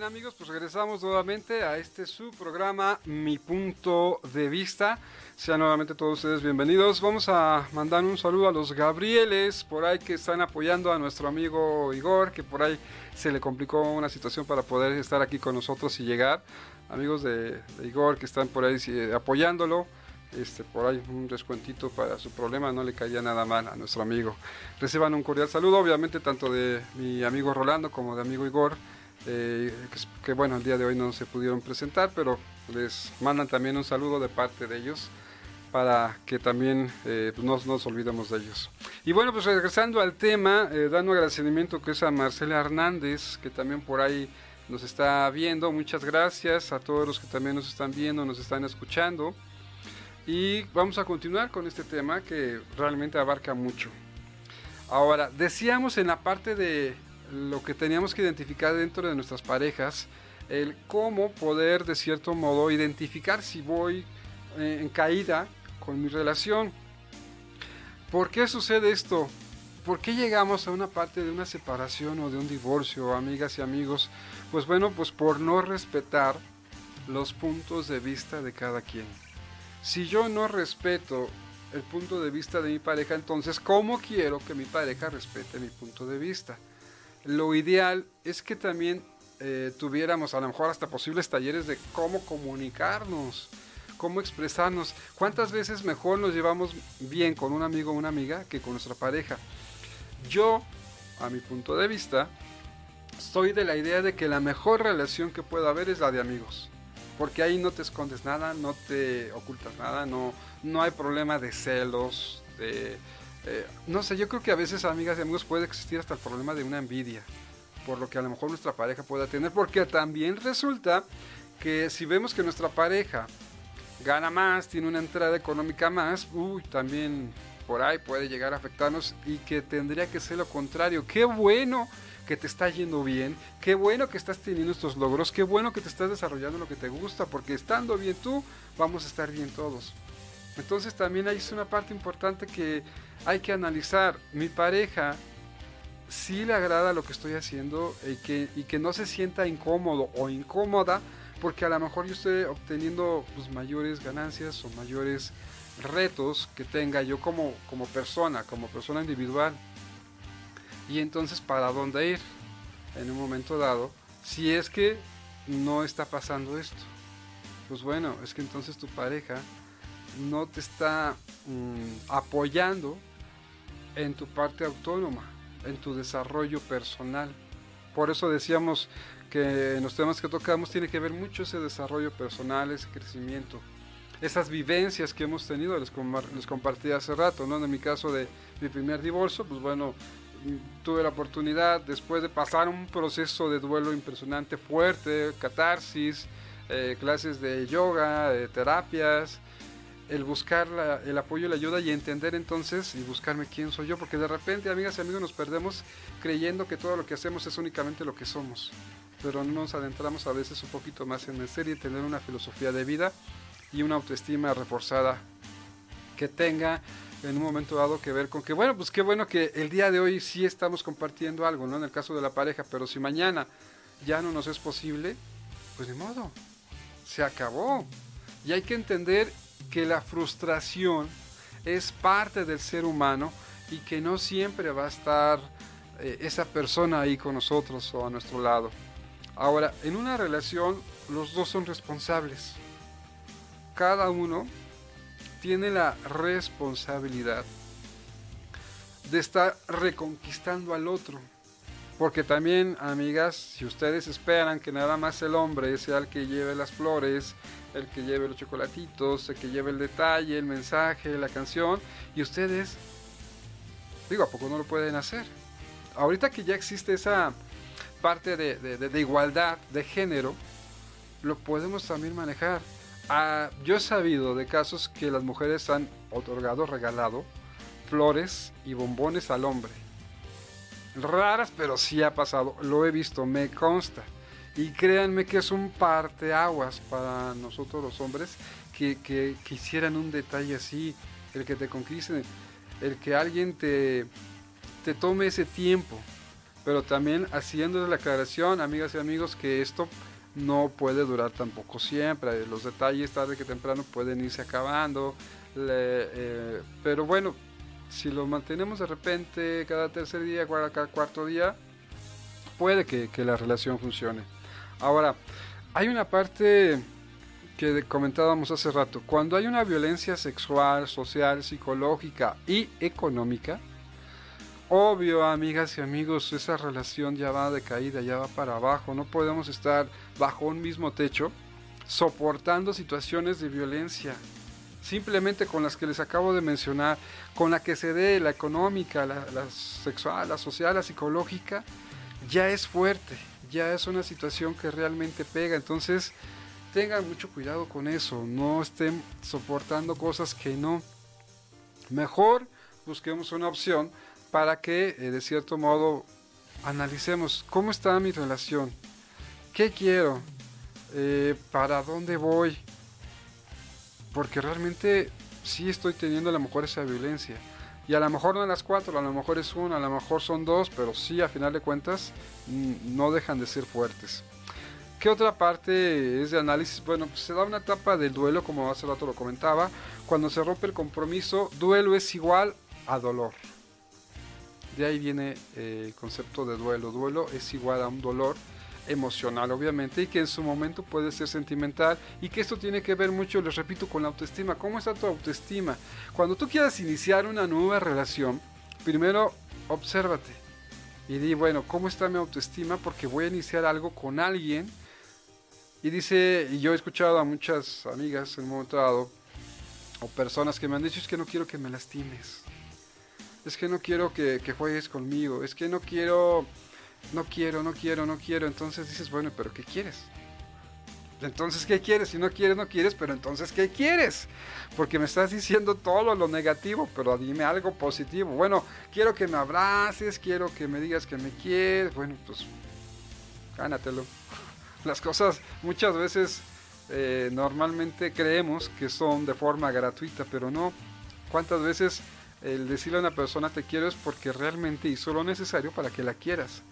A: Bien amigos, pues regresamos nuevamente a este su programa Mi Punto de Vista. Sean nuevamente todos ustedes bienvenidos. Vamos a mandar un saludo a los Gabrieles por ahí que están apoyando a nuestro amigo Igor, que por ahí se le complicó una situación para poder estar aquí con nosotros y llegar. Amigos de, de Igor que están por ahí eh, apoyándolo. Este, por ahí un descuentito para su problema, no le caía nada mal a nuestro amigo. Reciban un cordial saludo, obviamente tanto de mi amigo Rolando como de amigo Igor. Eh, que, bueno, el día de hoy no se pudieron presentar, pero les mandan también un saludo de parte de ellos para que también eh, pues no, nos olvidemos de ellos. Y bueno, pues regresando al tema, eh, dando agradecimiento que es a Marcela Hernández, que también por ahí nos está viendo. Muchas gracias a todos los que también nos están viendo, nos están escuchando. Y vamos a continuar con este tema que realmente abarca mucho. Ahora, decíamos en la parte de lo que teníamos que identificar dentro de nuestras parejas, el cómo poder de cierto modo identificar si voy eh, en caída con mi relación. ¿Por qué sucede esto? ¿Por qué llegamos a una parte de una separación o de un divorcio, amigas y amigos? Pues bueno, pues por no respetar los puntos de vista de cada quien. Si yo no respeto el punto de vista de mi pareja, entonces ¿cómo quiero que mi pareja respete mi punto de vista? Lo ideal es que también eh, tuviéramos a lo mejor hasta posibles talleres de cómo comunicarnos, cómo expresarnos. ¿Cuántas veces mejor nos llevamos bien con un amigo o una amiga que con nuestra pareja? Yo, a mi punto de vista, estoy de la idea de que la mejor relación que pueda haber es la de amigos. Porque ahí no te escondes nada, no te ocultas nada, no, no hay problema de celos, de, eh, no sé, yo creo que a veces, amigas y amigos, puede existir hasta el problema de una envidia, por lo que a lo mejor nuestra pareja pueda tener, porque también resulta que si vemos que nuestra pareja gana más, tiene una entrada económica más, uy, también por ahí puede llegar a afectarnos y que tendría que ser lo contrario. Qué bueno que te está yendo bien, qué bueno que estás teniendo estos logros, qué bueno que te estás desarrollando lo que te gusta, porque estando bien tú, vamos a estar bien todos. Entonces también hay una parte importante que hay que analizar. Mi pareja si le agrada lo que estoy haciendo y que, y que no se sienta incómodo o incómoda porque a lo mejor yo estoy obteniendo pues, mayores ganancias o mayores retos que tenga yo como, como persona, como persona individual. Y entonces, ¿para dónde ir? En un momento dado, si es que no está pasando esto. Pues bueno, es que entonces tu pareja no te está mm, apoyando en tu parte autónoma, en tu desarrollo personal. Por eso decíamos que en los temas que tocamos tiene que ver mucho ese desarrollo personal, ese crecimiento, esas vivencias que hemos tenido, les, les compartí hace rato, ¿no? En mi caso de mi primer divorcio, pues bueno, tuve la oportunidad después de pasar un proceso de duelo impresionante, fuerte, catarsis, eh, clases de yoga, de terapias, el buscar el apoyo y la ayuda y entender entonces y buscarme quién soy yo, porque de repente, amigas y amigos, nos perdemos creyendo que todo lo que hacemos es únicamente lo que somos, pero no nos adentramos a veces un poquito más en el ser y tener una filosofía de vida y una autoestima reforzada que tenga en un momento dado que ver con que, bueno, pues qué bueno que el día de hoy sí estamos compartiendo algo, ¿no? En el caso de la pareja, pero si mañana ya no nos es posible, pues de modo, se acabó. Y hay que entender que la frustración es parte del ser humano y que no siempre va a estar eh, esa persona ahí con nosotros o a nuestro lado. Ahora, en una relación los dos son responsables. Cada uno tiene la responsabilidad de estar reconquistando al otro. Porque también, amigas, si ustedes esperan que nada más el hombre sea el que lleve las flores, el que lleve los chocolatitos, el que lleve el detalle, el mensaje, la canción, y ustedes, digo, ¿a poco no lo pueden hacer? Ahorita que ya existe esa parte de, igualdad de género, lo podemos también manejar. Ah, yo he sabido de casos que las mujeres han otorgado, regalado flores y bombones al hombre. Raras, pero sí ha pasado. Lo he visto, me consta. Y créanme que es un parteaguas para nosotros los hombres que, que quisieran un detalle así, el que te conquisten, el que alguien te, te tome ese tiempo. Pero también haciendo la aclaración, amigas y amigos, que esto no puede durar tampoco siempre. Los detalles tarde que temprano pueden irse acabando. Le- eh, pero bueno, si lo mantenemos de repente cada tercer día, cada cuarto día, puede que, que la relación funcione. Ahora, hay una parte que comentábamos hace rato. Cuando hay una violencia sexual, social, psicológica y económica, obvio, amigas y amigos, esa relación ya va de caída, ya va para abajo. No podemos estar bajo un mismo techo soportando situaciones de violencia. Simplemente con las que les acabo de mencionar, con la que se dé la económica, la, la sexual, la social, la psicológica, ya es fuerte, ya es una situación que realmente pega. Entonces, tengan mucho cuidado con eso, no estén soportando cosas que no. Mejor busquemos una opción para que, eh, de cierto modo, analicemos cómo está mi relación, qué quiero, Eh, para dónde voy, porque realmente sí estoy teniendo a lo mejor esa violencia. Y a lo mejor no a las cuatro, a lo mejor es una, a lo mejor son dos, pero sí a final de cuentas no dejan de ser fuertes. ¿Qué otra parte es de análisis? Bueno, pues se da una etapa del duelo, como hace rato lo comentaba. Cuando se rompe el compromiso, duelo es igual a dolor. De ahí viene eh, el concepto de duelo. Duelo es igual a un dolor emocional, obviamente, y que en su momento puede ser sentimental, y que esto tiene que ver mucho, les repito, con la autoestima. ¿Cómo está tu autoestima? Cuando tú quieras iniciar una nueva relación, primero obsérvate y di, bueno, ¿cómo está mi autoestima? Porque voy a iniciar algo con alguien. Y dice, y yo he escuchado a muchas amigas en un momento dado, o personas que me han dicho, es que no quiero que me lastimes. Es que no quiero que, que juegues conmigo. Es que no quiero, no quiero, no quiero, no quiero. Entonces dices, bueno, pero ¿qué quieres? Entonces, ¿qué quieres? Si no quieres, no quieres, pero entonces, ¿qué quieres? Porque me estás diciendo todo lo negativo, pero dime algo positivo. Bueno, quiero que me abraces, quiero que me digas que me quieres. Bueno, pues, gánatelo. Las cosas muchas veces eh, normalmente creemos que son de forma gratuita, pero no. ¿Cuántas veces el decirle a una persona te quiero es porque realmente hizo lo necesario para que la quieras?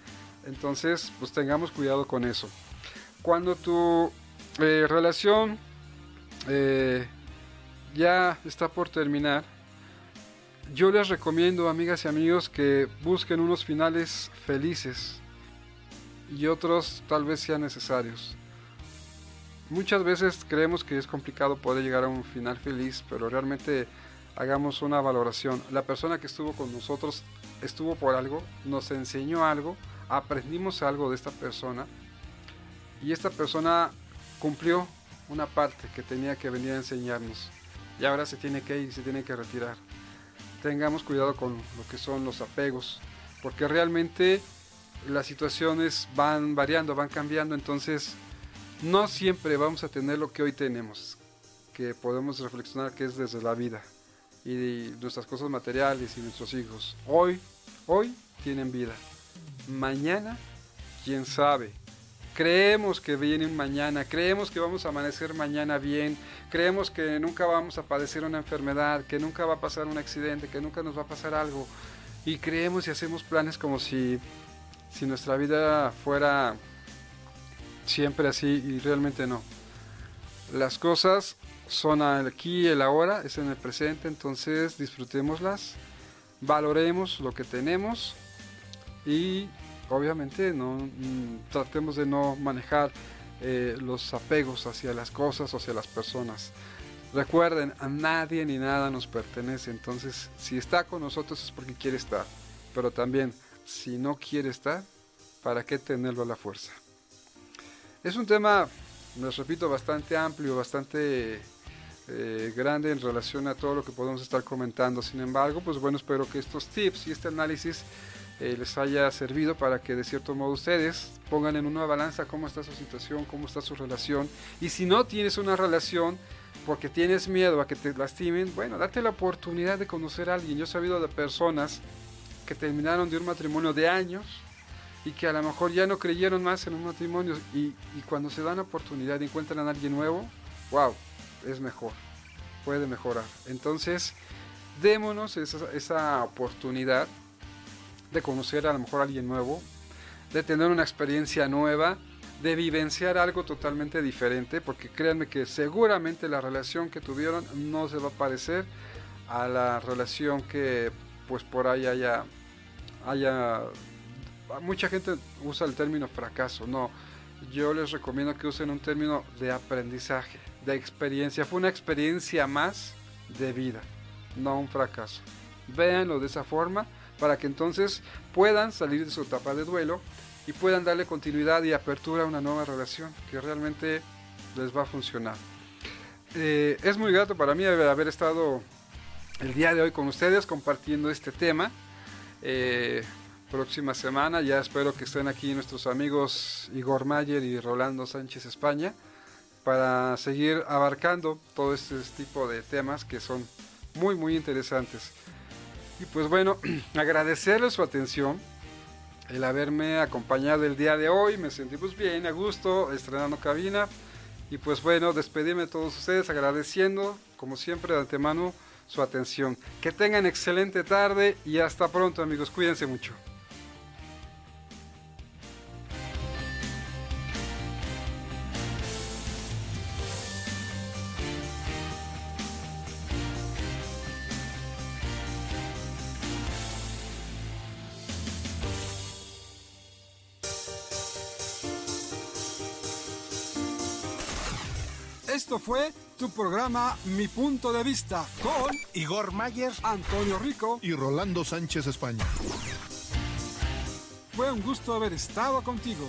A: Entonces, pues tengamos cuidado con eso. Cuando tu eh, relación eh, ya está por terminar, yo les recomiendo, amigas y amigos, que busquen unos finales felices y otros tal vez sean necesarios. Muchas veces creemos que es complicado poder llegar a un final feliz, pero realmente hagamos una valoración. La persona que estuvo con nosotros estuvo por algo, nos enseñó algo, aprendimos algo de esta persona y esta persona cumplió una parte que tenía que venir a enseñarnos y ahora se tiene que ir, se tiene que retirar. Tengamos cuidado con lo que son los apegos, porque realmente las situaciones van variando, van cambiando, entonces no siempre vamos a tener lo que hoy tenemos, que podemos reflexionar que es desde la vida y nuestras cosas materiales y nuestros hijos. Hoy, hoy tienen vida. Mañana, quién sabe. Creemos que viene mañana, creemos que vamos a amanecer mañana bien, creemos que nunca vamos a padecer una enfermedad, que nunca va a pasar un accidente, que nunca nos va a pasar algo. Y creemos y hacemos planes como si, si nuestra vida fuera siempre así y realmente no. Las cosas son aquí el ahora, es en el presente, entonces disfrutémoslas, valoremos lo que tenemos y obviamente no mm, tratemos de no manejar eh, los apegos hacia las cosas o hacia las personas. Recuerden, a nadie ni nada nos pertenece, entonces si está con nosotros es porque quiere estar, pero también si no quiere estar, ¿para qué tenerlo a la fuerza? Es un tema, les repito, bastante amplio, bastante eh, grande en relación a todo lo que podemos estar comentando. Sin embargo, pues bueno, espero que estos tips y este análisis eh, les haya servido para que de cierto modo ustedes pongan en una balanza cómo está su situación, cómo está su relación. Y si no tienes una relación porque tienes miedo a que te lastimen, bueno, date la oportunidad de conocer a alguien. Yo he sabido de personas que terminaron de un matrimonio de años y que a lo mejor ya no creyeron más en un matrimonio y, y cuando se dan la oportunidad y encuentran a alguien nuevo, wow, es mejor, puede mejorar. Entonces, démonos esa, esa oportunidad de conocer a lo mejor a alguien nuevo, de tener una experiencia nueva, de vivenciar algo totalmente diferente, porque créanme que seguramente la relación que tuvieron no se va a parecer a la relación que pues por ahí haya, haya mucha gente usa el término fracaso, no, yo les recomiendo que usen un término de aprendizaje, de experiencia, fue una experiencia más de vida, no un fracaso. Véanlo de esa forma para que entonces puedan salir de su etapa de duelo y puedan darle continuidad y apertura a una nueva relación que realmente les va a funcionar. Eh, es muy grato para mí haber estado el día de hoy con ustedes compartiendo este tema. Eh, próxima semana ya espero que estén aquí nuestros amigos Igor Mayer y Rolando Sánchez España para seguir abarcando todo este tipo de temas que son muy muy interesantes. Y pues bueno, agradecerles su atención el haberme acompañado el día de hoy. Me sentí pues bien, a gusto, estrenando cabina. Y pues bueno, despedirme de todos ustedes agradeciendo, como siempre, de antemano su atención. Que tengan excelente tarde y hasta pronto amigos. Cuídense mucho.
F: Esto fue tu programa Mi Punto de Vista con
B: Igor Mayer,
F: Antonio Rico
B: y Rolando Sánchez España.
F: Fue un gusto haber estado contigo.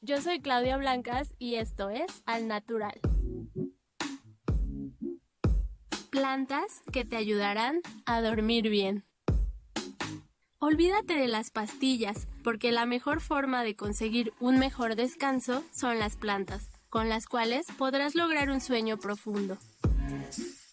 E: Yo soy Claudia Blancas y esto es Al Natural. Plantas que te ayudarán a dormir bien. Olvídate de las pastillas, porque la mejor forma de conseguir un mejor descanso son las plantas, con las cuales podrás lograr un sueño profundo.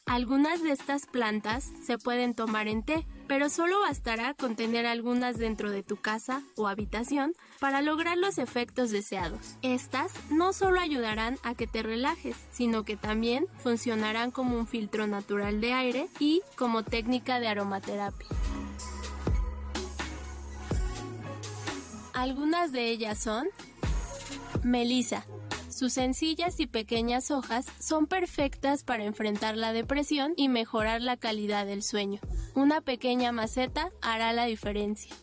E: Algunas de estas plantas se pueden tomar en té, pero solo bastará con tener algunas dentro de tu casa o habitación para lograr los efectos deseados. Estas no solo ayudarán a que te relajes, sino que también funcionarán como un filtro natural de aire y como técnica de aromaterapia. Algunas de ellas son Melissa, sus sencillas y pequeñas hojas son perfectas para enfrentar la depresión y mejorar la calidad del sueño. Una pequeña maceta hará la diferencia.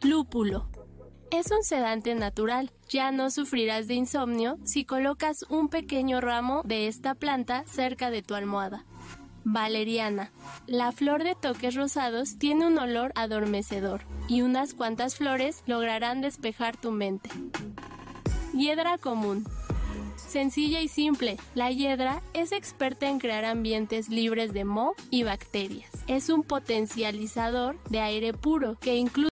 E: Lúpulo. Es un sedante natural. Ya no sufrirás de insomnio si colocas un pequeño ramo de esta planta cerca de tu almohada. Valeriana. La flor de toques rosados tiene un olor adormecedor y unas cuantas flores lograrán despejar tu mente. Hiedra común. Sencilla y simple, la hiedra es experta en crear ambientes libres de moho y bacterias. Es un potencializador de aire puro que incluye